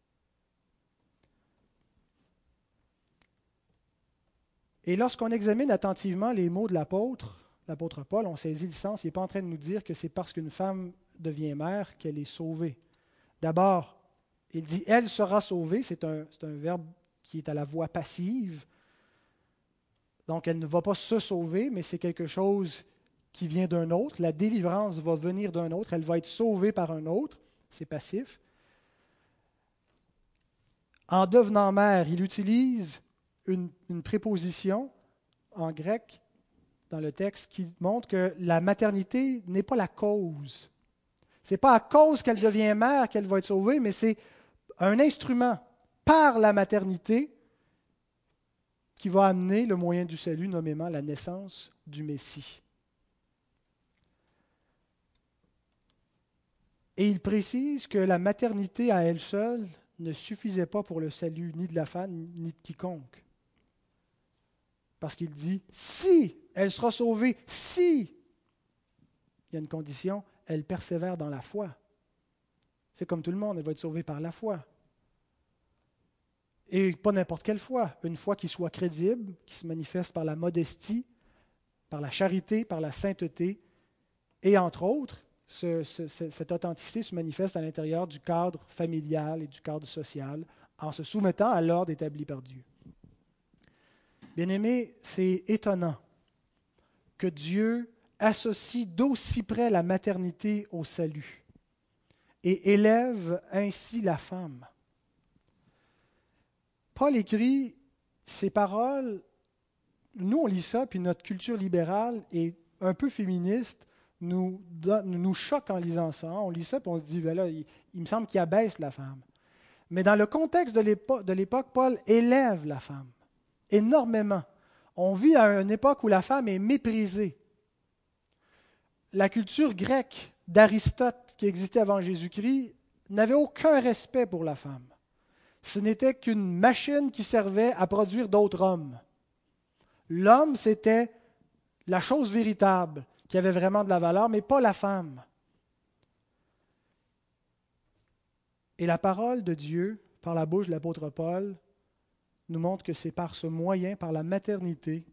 Et lorsqu'on examine attentivement les mots de l'apôtre, l'apôtre Paul, on saisit le sens. Il n'est pas en train de nous dire que c'est parce qu'une femme devient mère qu'elle est sauvée. D'abord, il dit elle sera sauvée. C'est un, un verbe qui est à la voix passive. Donc, elle ne va pas se sauver, mais c'est quelque chose qui vient d'un autre. La délivrance va venir d'un autre. Elle va être sauvée par un autre. C'est passif. En devenant mère, il utilise une, préposition en grec dans le texte qui montre que la maternité n'est pas la cause. Ce n'est pas à cause qu'elle devient mère qu'elle va être sauvée, mais c'est un instrument par la maternité qui va amener le moyen du salut, nommément la naissance du Messie. Et il précise que la maternité à elle seule ne suffisait pas pour le salut ni de la femme ni de quiconque. Parce qu'il dit, si elle sera sauvée, si, il y a une condition, elle persévère dans la foi. C'est comme tout le monde, elle va être sauvée par la foi. Et pas n'importe quelle foi, une foi qui soit crédible, qui se manifeste par la modestie, par la charité, par la sainteté, et entre autres, cette authenticité se manifeste à l'intérieur du cadre familial et du cadre social, en se soumettant à l'ordre établi par Dieu. Bien-aimé, c'est étonnant que Dieu associe d'aussi près la maternité au salut et élève ainsi la femme. Paul écrit ces paroles, nous on lit ça, puis notre culture libérale est un peu féministe, nous, choque en lisant ça. On lit ça, puis on se dit, ben là, il me semble qu'il abaisse la femme. Mais dans le contexte de l'époque, Paul élève la femme énormément. On vit à une époque où la femme est méprisée. La culture grecque d'Aristote qui existait avant Jésus-Christ n'avait aucun respect pour la femme. Ce n'était qu'une machine qui servait à produire d'autres hommes. L'homme, c'était la chose véritable qui avait vraiment de la valeur, mais pas la femme. Et la parole de Dieu, par la bouche de l'apôtre Paul, nous montre que c'est par ce moyen, par la maternité,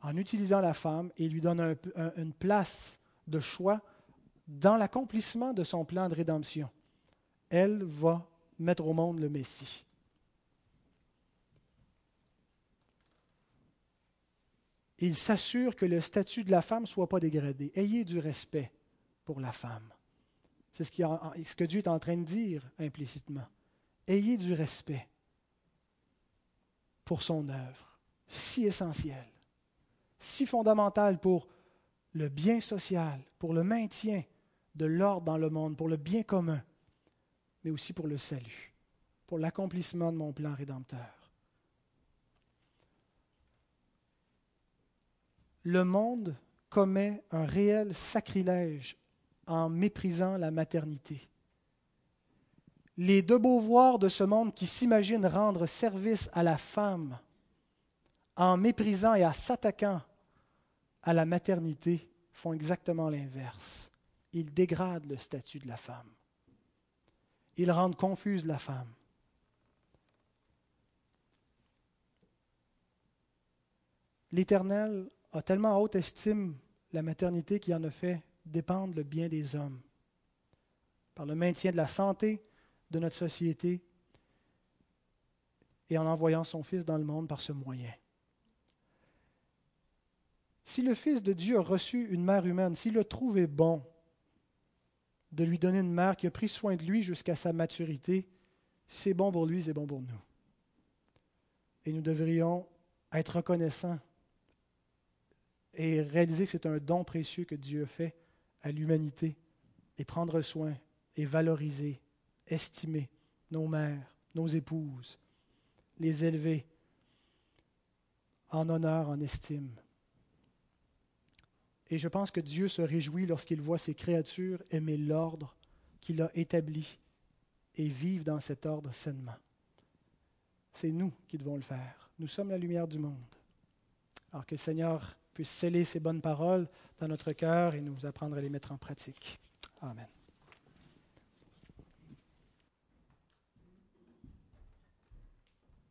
en utilisant la femme, et lui donne une place de choix dans l'accomplissement de son plan de rédemption. Elle va mettre au monde le Messie. Il s'assure que le statut de la femme ne soit pas dégradé. Ayez du respect pour la femme. C'est ce, ce, que Dieu est en train de dire implicitement. Ayez du respect pour son œuvre, si essentielle, si fondamentale pour le bien social, pour le maintien de l'ordre dans le monde, pour le bien commun, mais aussi pour le salut, pour l'accomplissement de mon plan rédempteur. Le monde commet un réel sacrilège en méprisant la maternité. Les deux beauvoirs de ce monde qui s'imaginent rendre service à la femme en méprisant et en s'attaquant à la maternité font exactement l'inverse. Ils dégradent le statut de la femme. Ils rendent confuse la femme. L'Éternel a tellement haute estime la maternité qu'il en a fait dépendre le bien des hommes. Par le maintien de la santé de notre société et en envoyant son Fils dans le monde par ce moyen. Si le Fils de Dieu a reçu une mère humaine, s'il a trouvé bon de lui donner une mère qui a pris soin de lui jusqu'à sa maturité, si c'est bon pour lui, c'est bon pour nous. Et nous devrions être reconnaissants et réaliser que c'est un don précieux que Dieu fait à l'humanité et prendre soin et valoriser, estimer nos mères, nos épouses, les élever en honneur, en estime. Et je pense que Dieu se réjouit lorsqu'il voit ses créatures aimer l'ordre qu'il a établi et vivre dans cet ordre sainement. C'est nous qui devons le faire. Nous sommes la lumière du monde. Alors que le Seigneur puisse sceller ces bonnes paroles dans notre cœur et nous apprendre à les mettre en pratique. Amen.